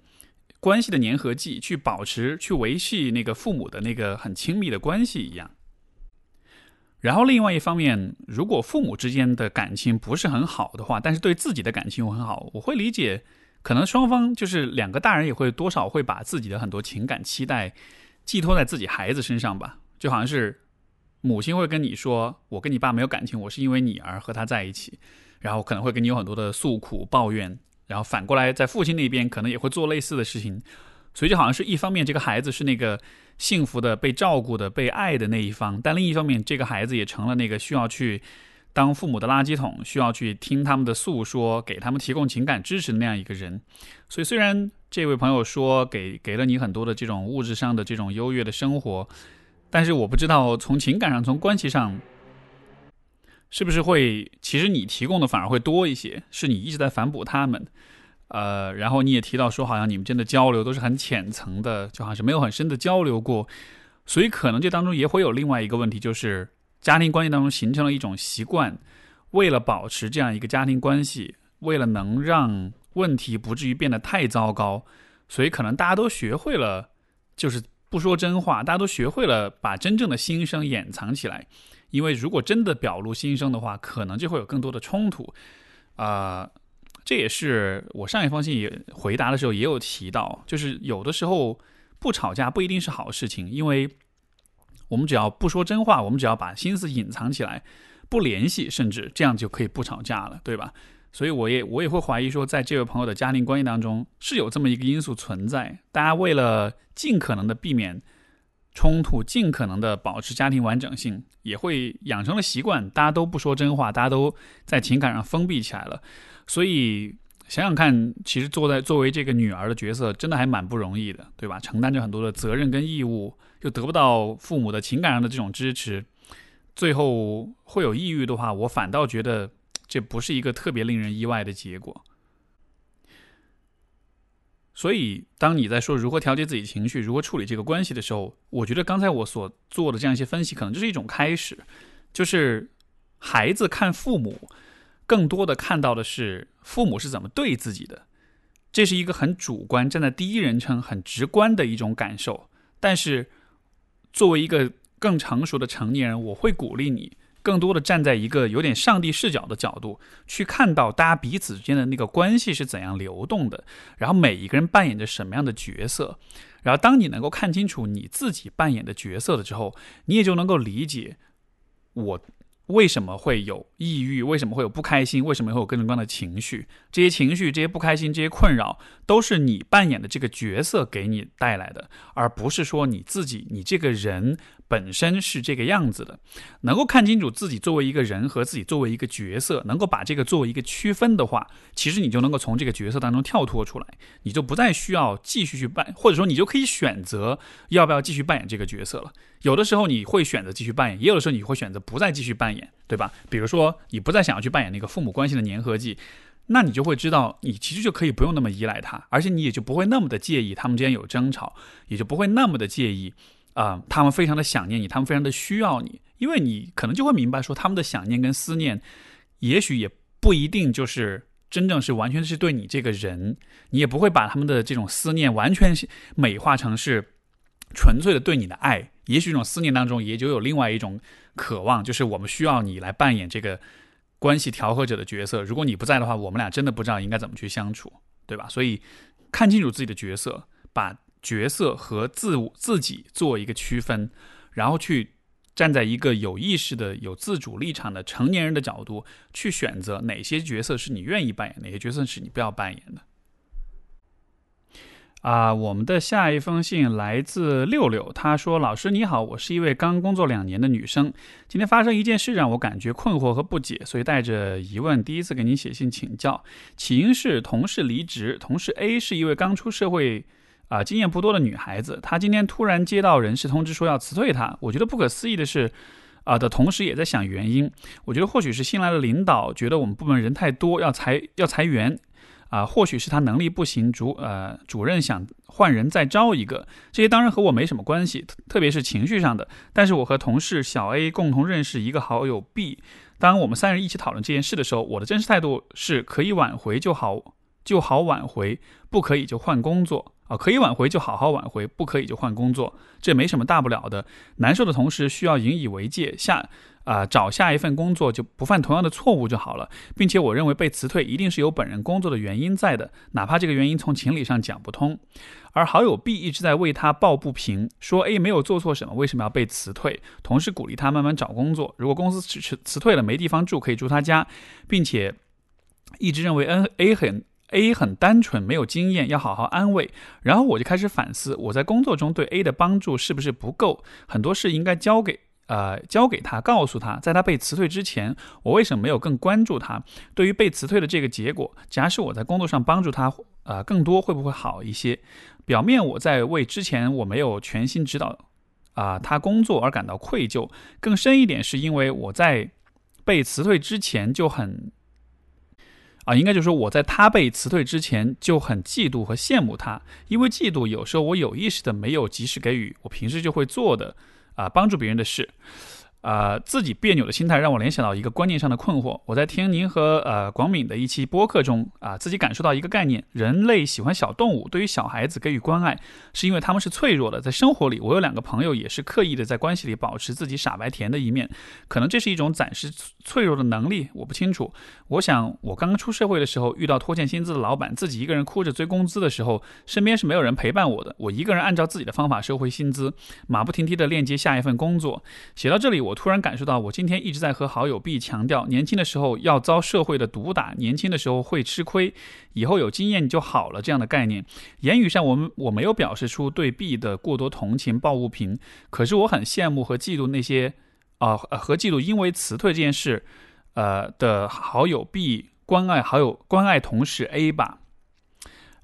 关系的粘合剂，去保持、去维系那个父母的那个很亲密的关系一样。然后另外一方面，如果父母之间的感情不是很好的话，但是对自己的感情又很好，我会理解，可能双方就是两个大人也会多少会把自己的很多情感期待寄托在自己孩子身上吧，就好像是母亲会跟你说，我跟你爸没有感情，我是因为你而和他在一起，然后可能会跟你有很多的诉苦抱怨，然后反过来在父亲那边可能也会做类似的事情。所以就好像是一方面，这个孩子是那个幸福的、被照顾的、被爱的那一方，但另一方面，这个孩子也成了那个需要去当父母的垃圾桶，需要去听他们的诉说，给他们提供情感支持的那样一个人。所以，虽然这位朋友说给给了你很多的这种物质上的这种优越的生活，但是我不知道从情感上、从关系上，是不是会其实你提供的反而会多一些，是你一直在反哺他们。呃，然后你也提到说，好像你们真的交流都是很浅层的，就好像是没有很深的交流过，所以可能这当中也会有另外一个问题，就是家庭关系当中形成了一种习惯，为了保持这样一个家庭关系，为了能让问题不至于变得太糟糕，所以可能大家都学会了，就是不说真话，大家都学会了把真正的心声掩藏起来，因为如果真的表露心声的话，可能就会有更多的冲突，啊。这也是我上一封信也回答的时候也有提到，就是有的时候不吵架不一定是好事情，因为我们只要不说真话，我们只要把心思隐藏起来，不联系，甚至这样就可以不吵架了，对吧？所以我也我也会怀疑说，在这位朋友的家庭关系当中是有这么一个因素存在，大家为了尽可能的避免冲突，尽可能的保持家庭完整性，也会养成了习惯，大家都不说真话，大家都在情感上封闭起来了。所以想想看，其实坐在作为这个女儿的角色，真的还蛮不容易的，对吧？承担着很多的责任跟义务，又得不到父母的情感上的这种支持，最后会有抑郁的话，我反倒觉得这不是一个特别令人意外的结果。所以，当你在说如何调节自己情绪、如何处理这个关系的时候，我觉得刚才我所做的这样一些分析，可能就是一种开始，就是孩子看父母。更多的看到的是父母是怎么对自己的，这是一个很主观、站在第一人称、很直观的一种感受。但是，作为一个更成熟的成年人，我会鼓励你更多的站在一个有点上帝视角的角度，去看到大家彼此之间的那个关系是怎样流动的，然后每一个人扮演着什么样的角色。然后，当你能够看清楚你自己扮演的角色了之后，你也就能够理解我。为什么会有抑郁？为什么会有不开心？为什么会有各种各样的情绪？这些情绪、这些不开心、这些困扰，都是你扮演的这个角色给你带来的，而不是说你自己，你这个人。本身是这个样子的，能够看清楚自己作为一个人和自己作为一个角色，能够把这个作为一个区分的话，其实你就能够从这个角色当中跳脱出来，你就不再需要继续去扮，或者说你就可以选择要不要继续扮演这个角色了。有的时候你会选择继续扮演，也有的时候你会选择不再继续扮演，对吧？比如说你不再想要去扮演那个父母关系的粘合剂，那你就会知道你其实就可以不用那么依赖他，而且你也就不会那么的介意他们之间有争吵，也就不会那么的介意。啊，他们非常的想念你，他们非常的需要你，因为你可能就会明白说，他们的想念跟思念，也许也不一定就是真正是完全是对你这个人，你也不会把他们的这种思念完全美化成是纯粹的对你的爱，也许这种思念当中也就有另外一种渴望，就是我们需要你来扮演这个关系调和者的角色，如果你不在的话，我们俩真的不知道应该怎么去相处，对吧？所以看清楚自己的角色，把。角色和自我自己做一个区分，然后去站在一个有意识的、有自主立场的成年人的角度去选择哪些角色是你愿意扮演，哪些角色是你不要扮演的。啊，我们的下一封信来自六六，他说：“老师你好，我是一位刚工作两年的女生，今天发生一件事让我感觉困惑和不解，所以带着疑问第一次给您写信请教。起因是同事离职，同事 A 是一位刚出社会啊经验不多的女孩子，她今天突然接到人事通知说要辞退她。我觉得不可思议的是，啊的同时也在想原因。我觉得或许是新来的领导觉得我们部门人太多要裁要裁员。”啊，或许是他能力不行，主呃主任想换人再招一个，这些当然和我没什么关系，特别是情绪上的。但是我和同事小 A 共同认识一个好友 B，当我们三人一起讨论这件事的时候，我的真实态度是可以挽回就好，就好挽回，不可以就换工作啊，可以挽回就好好挽回，不可以就换工作，这没什么大不了的。难受的同时需要引以为戒，下。啊，找下一份工作就不犯同样的错误就好了，并且我认为被辞退一定是有本人工作的原因在的，哪怕这个原因从情理上讲不通。而好友 B 一直在为他抱不平，说 A 没有做错什么，为什么要被辞退？同时鼓励他慢慢找工作，如果公司辞辞辞退了没地方住，可以住他家，并且一直认为 N A 很 A 很单纯，没有经验，要好好安慰。然后我就开始反思，我在工作中对 A 的帮助是不是不够？很多事应该交给。呃，交给他，告诉他，在他被辞退之前，我为什么没有更关注他？对于被辞退的这个结果，假使我在工作上帮助他，呃，更多会不会好一些？表面我在为之前我没有全心指导啊他工作而感到愧疚，更深一点是因为我在被辞退之前就很啊，应该就是说我在他被辞退之前就很嫉妒和羡慕他，因为嫉妒有时候我有意识的没有及时给予我平时就会做的。啊，帮助别人的事。啊，自己别扭的心态让我联想到一个观念上的困惑。我在听您和呃广敏的一期播客中啊，自己感受到一个概念：人类喜欢小动物，对于小孩子给予关爱，是因为他们是脆弱的。在生活里，我有两个朋友也是刻意的在关系里保持自己傻白甜的一面，可能这是一种暂时脆弱的能力，我不清楚。我想，我刚刚出社会的时候，遇到拖欠薪资的老板，自己一个人哭着追工资的时候，身边是没有人陪伴我的，我一个人按照自己的方法收回薪资，马不停蹄的链接下一份工作。写到这里，我。突然感受到，我今天一直在和好友 B 强调，年轻的时候要遭社会的毒打，年轻的时候会吃亏，以后有经验就好了这样的概念。言语上，我们我没有表示出对 B 的过多同情、抱不平，可是我很羡慕和嫉妒那些，啊，和嫉妒因为辞退这件事，呃的好友 B 关爱好友关爱同事 A 吧。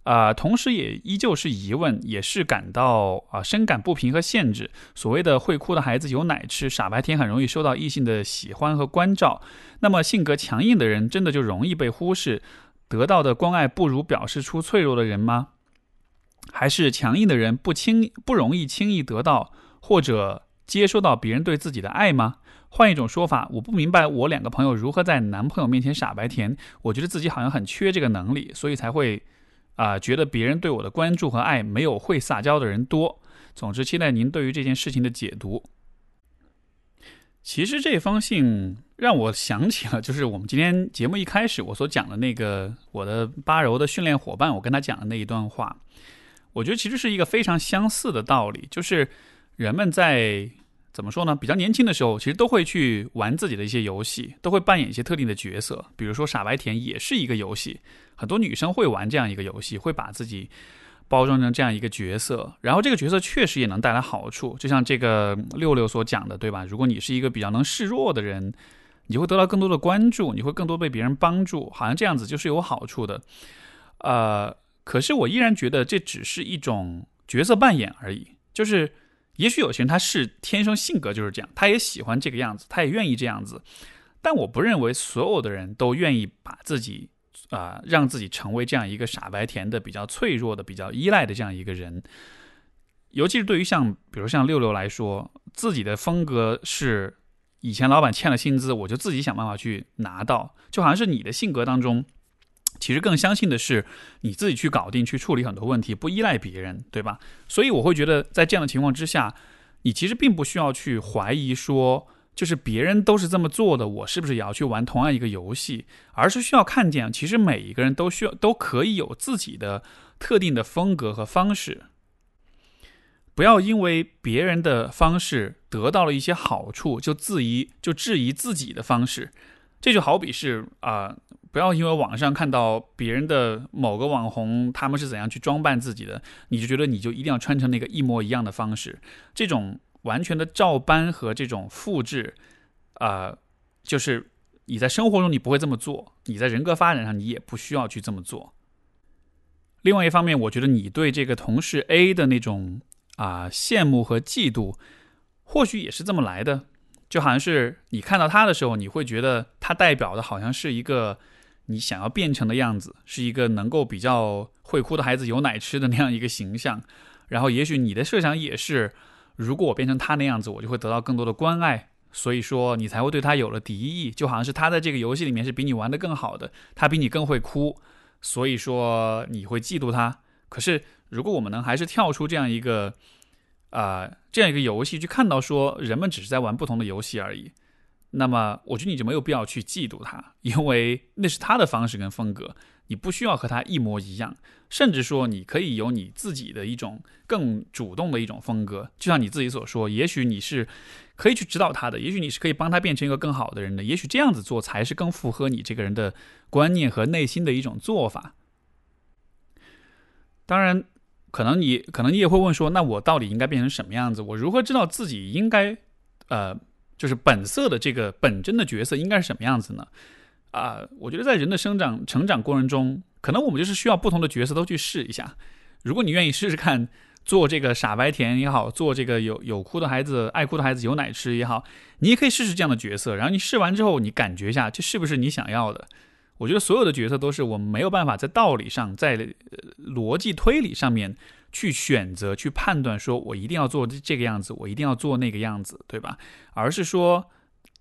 啊，同时也依旧是疑问，也是感到啊深感不平和限制。所谓的会哭的孩子有奶吃，傻白甜很容易受到异性的喜欢和关照。那么性格强硬的人，真的就容易被忽视，得到的关爱不如表示出脆弱的人吗？还是强硬的人不轻不容易轻易得到或者接收到别人对自己的爱吗？换一种说法，我不明白我两个朋友如何在男朋友面前傻白甜。我觉得自己好像很缺这个能力，所以才会。啊，觉得别人对我的关注和爱没有会撒娇的人多。总之，期待您对于这件事情的解读。其实这封信让我想起了，就是我们今天节目一开始我所讲的那个我的八柔的训练伙伴，我跟他讲的那一段话。我觉得其实是一个非常相似的道理，就是人们在。怎么说呢？比较年轻的时候，其实都会去玩自己的一些游戏，都会扮演一些特定的角色。比如说傻白甜也是一个游戏，很多女生会玩这样一个游戏，会把自己包装成这样一个角色。然后这个角色确实也能带来好处，就像这个六六所讲的，对吧？如果你是一个比较能示弱的人，你会得到更多的关注，你会更多被别人帮助，好像这样子就是有好处的。呃，可是我依然觉得这只是一种角色扮演而已，就是。也许有些人他是天生性格就是这样，他也喜欢这个样子，他也愿意这样子。但我不认为所有的人都愿意把自己啊，让自己成为这样一个傻白甜的、比较脆弱的、比较依赖的这样一个人。尤其是对于像比如像六六来说，自己的风格是以前老板欠了薪资，我就自己想办法去拿到，就好像是你的性格当中。其实更相信的是你自己去搞定、去处理很多问题，不依赖别人，对吧？所以我会觉得，在这样的情况之下，你其实并不需要去怀疑说，就是别人都是这么做的，我是不是也要去玩同样一个游戏？而是需要看见，其实每一个人都需要、都可以有自己的特定的风格和方式。不要因为别人的方式得到了一些好处，就质疑就质疑自己的方式。这就好比是啊，不要因为网上看到别人的某个网红他们是怎样去装扮自己的，你就觉得你就一定要穿成那个一模一样的方式。这种完全的照搬和这种复制，啊，就是你在生活中你不会这么做，你在人格发展上你也不需要去这么做。另外一方面，我觉得你对这个同事 A 的那种啊羡慕和嫉妒，或许也是这么来的。就好像是你看到他的时候，你会觉得他代表的好像是一个你想要变成的样子，是一个能够比较会哭的孩子有奶吃的那样一个形象。然后，也许你的设想也是，如果我变成他那样子，我就会得到更多的关爱。所以说，你才会对他有了敌意。就好像是他在这个游戏里面是比你玩的更好的，他比你更会哭，所以说你会嫉妒他。可是，如果我们能还是跳出这样一个。啊，这样一个游戏，去看到说人们只是在玩不同的游戏而已，那么我觉得你就没有必要去嫉妒他，因为那是他的方式跟风格，你不需要和他一模一样，甚至说你可以有你自己的一种更主动的一种风格，就像你自己所说，也许你是可以去指导他的，也许你是可以帮他变成一个更好的人的，也许这样子做才是更符合你这个人的观念和内心的一种做法。当然。可能你可能你也会问说，那我到底应该变成什么样子？我如何知道自己应该，呃，就是本色的这个本真的角色应该是什么样子呢？啊，我觉得在人的生长成长过程中，可能我们就是需要不同的角色都去试一下。如果你愿意试试看做这个傻白甜也好，做这个有有哭的孩子爱哭的孩子有奶吃也好，你也可以试试这样的角色。然后你试完之后，你感觉一下这是不是你想要的？我觉得所有的角色都是我们没有办法在道理上、在逻辑推理上面去选择、去判断，说我一定要做这个样子，我一定要做那个样子，对吧？而是说，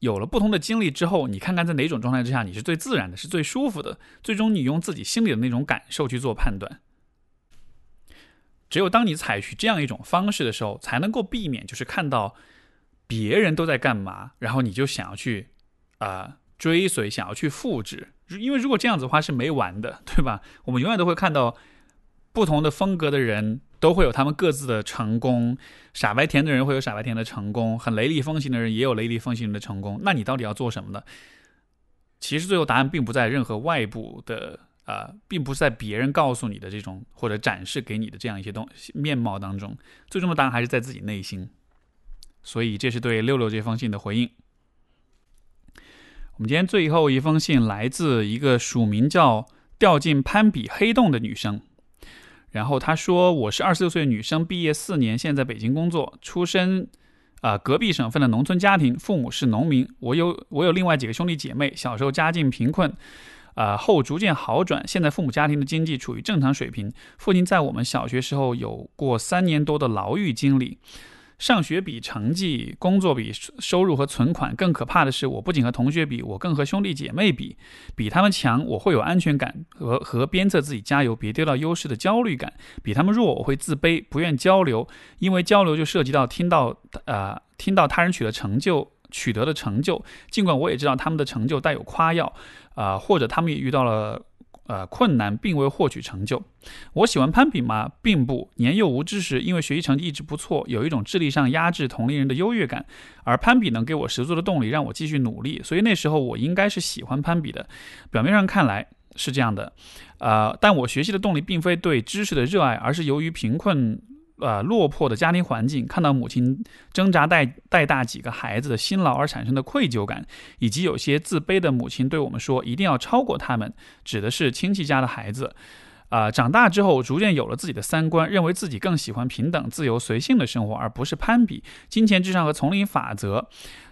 有了不同的经历之后，你看看在哪种状态之下你是最自然的、是最舒服的，最终你用自己心里的那种感受去做判断。只有当你采取这样一种方式的时候，才能够避免就是看到别人都在干嘛，然后你就想要去啊追随，想要去复制。因为如果这样子的话是没完的，对吧？我们永远都会看到不同的风格的人都会有他们各自的成功，傻白甜的人会有傻白甜的成功，很雷厉风行的人也有雷厉风行的成功。那你到底要做什么呢？其实最后答案并不在任何外部的啊，并不是在别人告诉你的这种或者展示给你的这样一些东西面貌当中，最终的答案还是在自己内心。所以这是对六六这封信的回应。我们今天最后一封信来自一个署名叫“掉进攀比黑洞”的女生，然后他说：“我是二十六岁女生，毕业四年，现在北京工作，出身啊隔壁省份的农村家庭，父母是农民。我有我有另外几个兄弟姐妹，小时候家境贫困，啊后逐渐好转，现在父母家庭的经济处于正常水平。父亲在我们小学时候有过三年多的牢狱经历。”上学比成绩，工作比收入和存款，更可怕的是，我不仅和同学比，我更和兄弟姐妹比，比他们强，我会有安全感和和鞭策自己加油，别丢到优势的焦虑感；比他们弱，我会自卑，不愿交流，因为交流就涉及到听到呃听到他人取得成就取得的成就，尽管我也知道他们的成就带有夸耀，啊，或者他们也遇到了。呃，困难并未获取成就。我喜欢攀比吗？并不。年幼无知时，因为学习成绩一直不错，有一种智力上压制同龄人的优越感，而攀比能给我十足的动力，让我继续努力。所以那时候我应该是喜欢攀比的。表面上看来是这样的，呃，但我学习的动力并非对知识的热爱，而是由于贫困。呃，落魄的家庭环境，看到母亲挣扎带带大几个孩子的辛劳而产生的愧疚感，以及有些自卑的母亲对我们说一定要超过他们，指的是亲戚家的孩子。啊，长大之后逐渐有了自己的三观，认为自己更喜欢平等、自由、随性的生活，而不是攀比、金钱至上和丛林法则。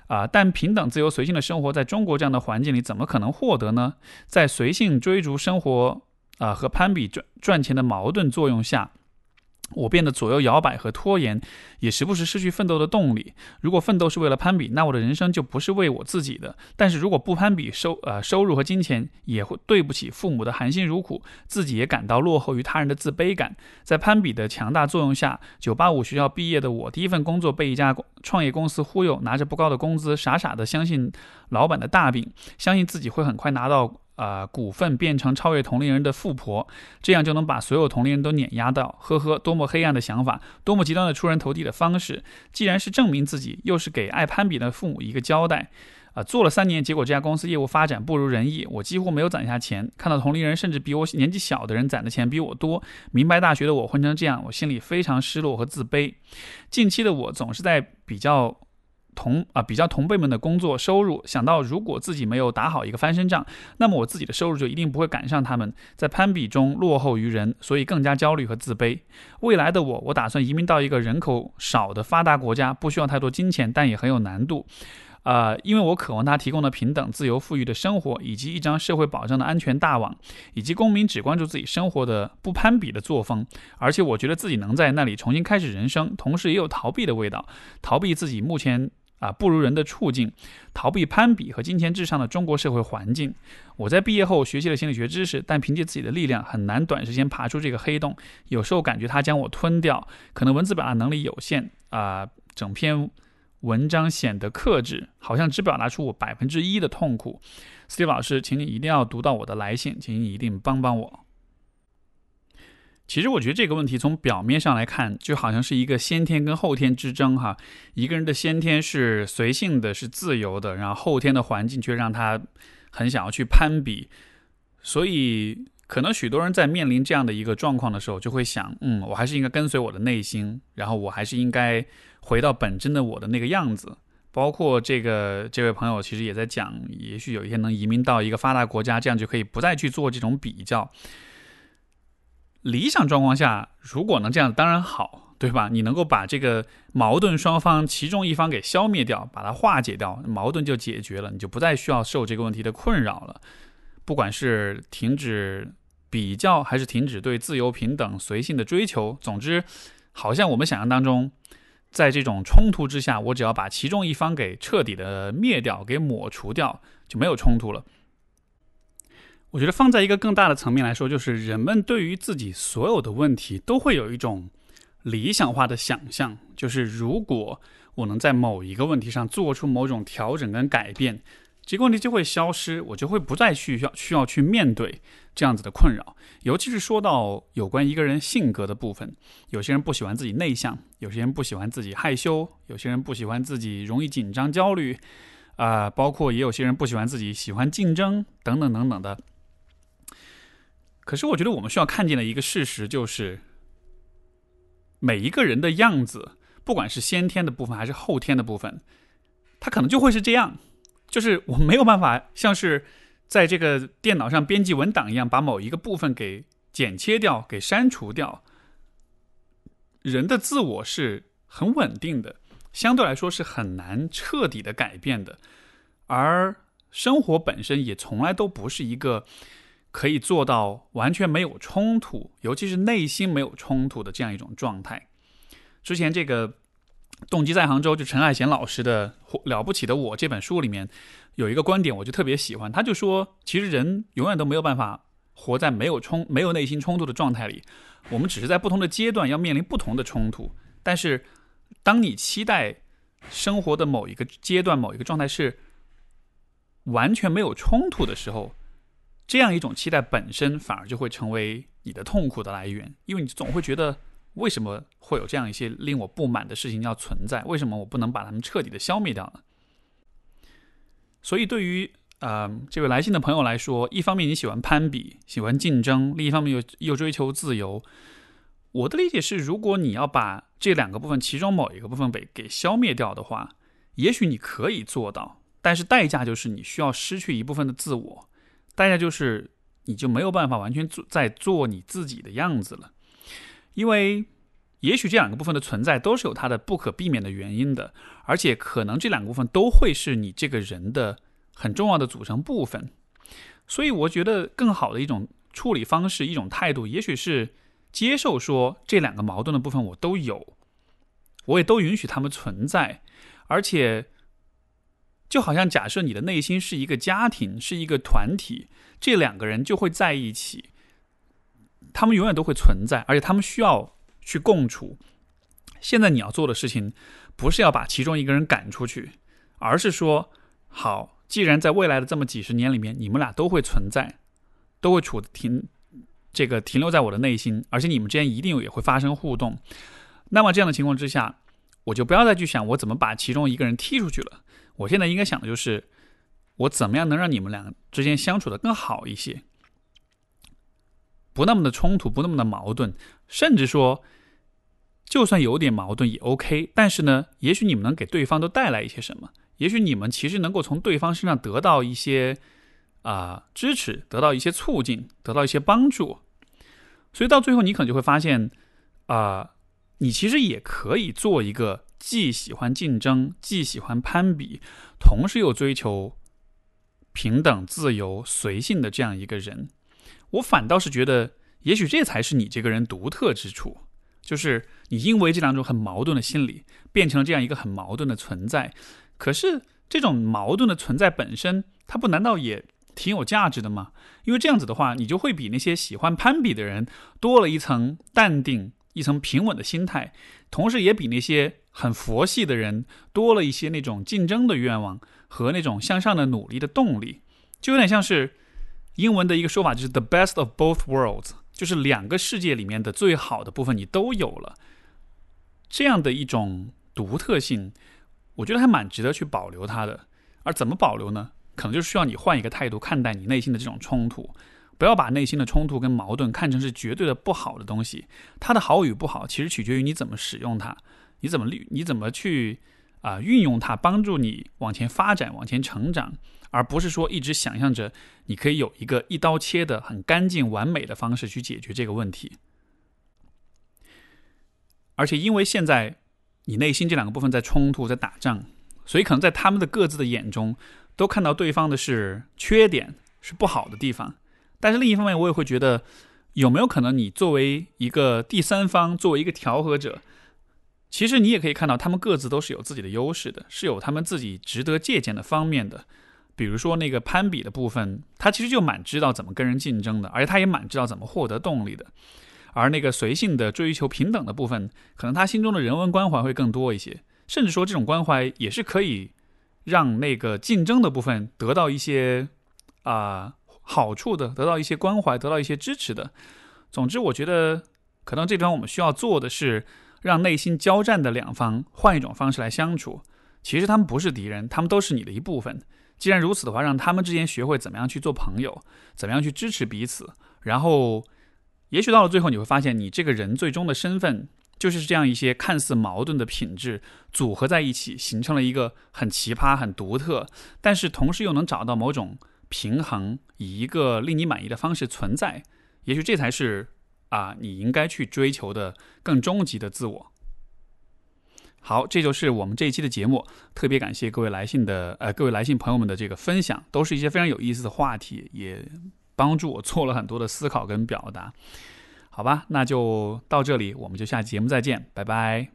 啊，但平等、自由、随性的生活在中国这样的环境里，怎么可能获得呢？在随性追逐生活啊和攀比赚赚钱的矛盾作用下。我变得左右摇摆和拖延，也时不时失去奋斗的动力。如果奋斗是为了攀比，那我的人生就不是为我自己的。但是如果不攀比，收呃收入和金钱也会对不起父母的含辛茹苦，自己也感到落后于他人的自卑感。在攀比的强大作用下，九八五学校毕业的我，第一份工作被一家创业公司忽悠，拿着不高的工资，傻傻的相信老板的大饼，相信自己会很快拿到。啊股份变成超越同龄人的富婆，这样就能把所有同龄人都碾压到。呵呵，多么黑暗的想法，多么极端的出人头地的方式。既然是证明自己，又是给爱攀比的父母一个交代。啊，做了三年，结果这家公司业务发展不如人意，我几乎没有攒下钱。看到同龄人甚至比我年纪小的人攒的钱比我多，明白大学的我混成这样，我心里非常失落和自卑。近期的我总是在比较同啊比较同辈们的工作收入，想到如果自己没有打好一个翻身仗，那么我自己的收入就一定不会赶上他们，在攀比中落后于人，所以更加焦虑和自卑。未来的我，我打算移民到一个人口少的发达国家，不需要太多金钱，但也很有难度。啊，因为我渴望他提供的平等、自由、富裕的生活，以及一张社会保障的安全大网，以及公民只关注自己生活的不攀比的作风。而且我觉得自己能在那里重新开始人生，同时也有逃避的味道，逃避自己目前啊不如人的处境，逃避攀比和金钱至上的中国社会环境。我在毕业后学习了心理学知识，但凭借自己的力量很难短时间爬出这个黑洞。有时候感觉它将我吞掉，可能文字表达能力有限啊，整篇。文章显得克制，好像只表达出我百分之一的痛苦。思雨老师，请你一定要读到我的来信，请你一定帮帮我。其实我觉得这个问题从表面上来看，就好像是一个先天跟后天之争哈。一个人的先天是随性的，是自由的，然后后天的环境却让他很想要去攀比。所以，可能许多人在面临这样的一个状况的时候，就会想：嗯，我还是应该跟随我的内心，然后我还是应该。回到本真的我的那个样子，包括这个这位朋友其实也在讲，也许有一天能移民到一个发达国家，这样就可以不再去做这种比较。理想状况下，如果能这样，当然好，对吧？你能够把这个矛盾双方其中一方给消灭掉，把它化解掉，矛盾就解决了，你就不再需要受这个问题的困扰了。不管是停止比较，还是停止对自由、平等、随性的追求，总之，好像我们想象当中。在这种冲突之下，我只要把其中一方给彻底的灭掉、给抹除掉，就没有冲突了。我觉得放在一个更大的层面来说，就是人们对于自己所有的问题都会有一种理想化的想象，就是如果我能在某一个问题上做出某种调整跟改变。这个问题就会消失，我就会不再去需要需要去面对这样子的困扰。尤其是说到有关一个人性格的部分，有些人不喜欢自己内向，有些人不喜欢自己害羞，有些人不喜欢自己容易紧张焦虑，啊，包括也有些人不喜欢自己喜欢竞争等等等等的。可是我觉得我们需要看见的一个事实就是，每一个人的样子，不管是先天的部分还是后天的部分，他可能就会是这样。就是我没有办法像是在这个电脑上编辑文档一样，把某一个部分给剪切掉、给删除掉。人的自我是很稳定的，相对来说是很难彻底的改变的。而生活本身也从来都不是一个可以做到完全没有冲突，尤其是内心没有冲突的这样一种状态。之前这个。动机在杭州，就陈海贤老师的《了不起的我》这本书里面有一个观点，我就特别喜欢。他就说，其实人永远都没有办法活在没有冲、没有内心冲突的状态里。我们只是在不同的阶段要面临不同的冲突。但是，当你期待生活的某一个阶段、某一个状态是完全没有冲突的时候，这样一种期待本身反而就会成为你的痛苦的来源，因为你总会觉得。为什么会有这样一些令我不满的事情要存在？为什么我不能把它们彻底的消灭掉呢？所以，对于呃这位来信的朋友来说，一方面你喜欢攀比、喜欢竞争，另一方面又又追求自由。我的理解是，如果你要把这两个部分其中某一个部分被给消灭掉的话，也许你可以做到，但是代价就是你需要失去一部分的自我，代价就是你就没有办法完全做在做你自己的样子了。因为，也许这两个部分的存在都是有它的不可避免的原因的，而且可能这两个部分都会是你这个人的很重要的组成部分。所以，我觉得更好的一种处理方式、一种态度，也许是接受说这两个矛盾的部分我都有，我也都允许他们存在。而且，就好像假设你的内心是一个家庭，是一个团体，这两个人就会在一起。他们永远都会存在，而且他们需要去共处。现在你要做的事情，不是要把其中一个人赶出去，而是说，好，既然在未来的这么几十年里面，你们俩都会存在，都会处停这个停留在我的内心，而且你们之间一定也会发生互动。那么这样的情况之下，我就不要再去想我怎么把其中一个人踢出去了。我现在应该想的就是，我怎么样能让你们俩之间相处的更好一些，不那么的冲突，不那么的矛盾，甚至说，就算有点矛盾也 OK。但是呢，也许你们能给对方都带来一些什么。也许你们其实能够从对方身上得到一些啊支持，得到一些促进，得到一些帮助，所以到最后你可能就会发现啊，你其实也可以做一个既喜欢竞争，既喜欢攀比，同时又追求平等、自由、随性的这样一个人。我反倒是觉得，也许这才是你这个人独特之处，就是你因为这两种很矛盾的心理，变成了这样一个很矛盾的存在。可是这种矛盾的存在本身，它不难道也挺有价值的吗？因为这样子的话，你就会比那些喜欢攀比的人多了一层淡定、一层平稳的心态，同时也比那些很佛系的人多了一些那种竞争的愿望和那种向上的努力的动力。就有点像是英文的一个说法，就是 “the best of both worlds”，就是两个世界里面的最好的部分你都有了，这样的一种独特性。我觉得还蛮值得去保留它的，而怎么保留呢？可能就需要你换一个态度看待你内心的这种冲突，不要把内心的冲突跟矛盾看成是绝对的不好的东西。它的好与不好，其实取决于你怎么使用它，你怎么利，你怎么去啊运用它，帮助你往前发展、往前成长，而不是说一直想象着你可以有一个一刀切的很干净完美的方式去解决这个问题。而且因为现在。你内心这两个部分在冲突，在打仗，所以可能在他们的各自的眼中，都看到对方的是缺点，是不好的地方。但是另一方面，我也会觉得，有没有可能你作为一个第三方，作为一个调和者，其实你也可以看到，他们各自都是有自己的优势的，是有他们自己值得借鉴的方面的。比如说那个攀比的部分，他其实就蛮知道怎么跟人竞争的，而且他也蛮知道怎么获得动力的。而那个随性的追求平等的部分，可能他心中的人文关怀会更多一些，甚至说这种关怀也是可以让那个竞争的部分得到一些啊好处的，得到一些关怀，得到一些支持的。总之，我觉得可能这方我们需要做的是，让内心交战的两方换一种方式来相处。其实他们不是敌人，他们都是你的一部分。既然如此的话，让他们之间学会怎么样去做朋友，怎么样去支持彼此，然后。也许到了最后，你会发现，你这个人最终的身份就是这样一些看似矛盾的品质组合在一起，形成了一个很奇葩、很独特，但是同时又能找到某种平衡，以一个令你满意的方式存在。也许这才是啊，你应该去追求的更终极的自我。好，这就是我们这一期的节目。特别感谢各位来信的呃，各位来信朋友们的这个分享，都是一些非常有意思的话题，也。帮助我做了很多的思考跟表达，好吧，那就到这里，我们就下期节目再见，拜拜。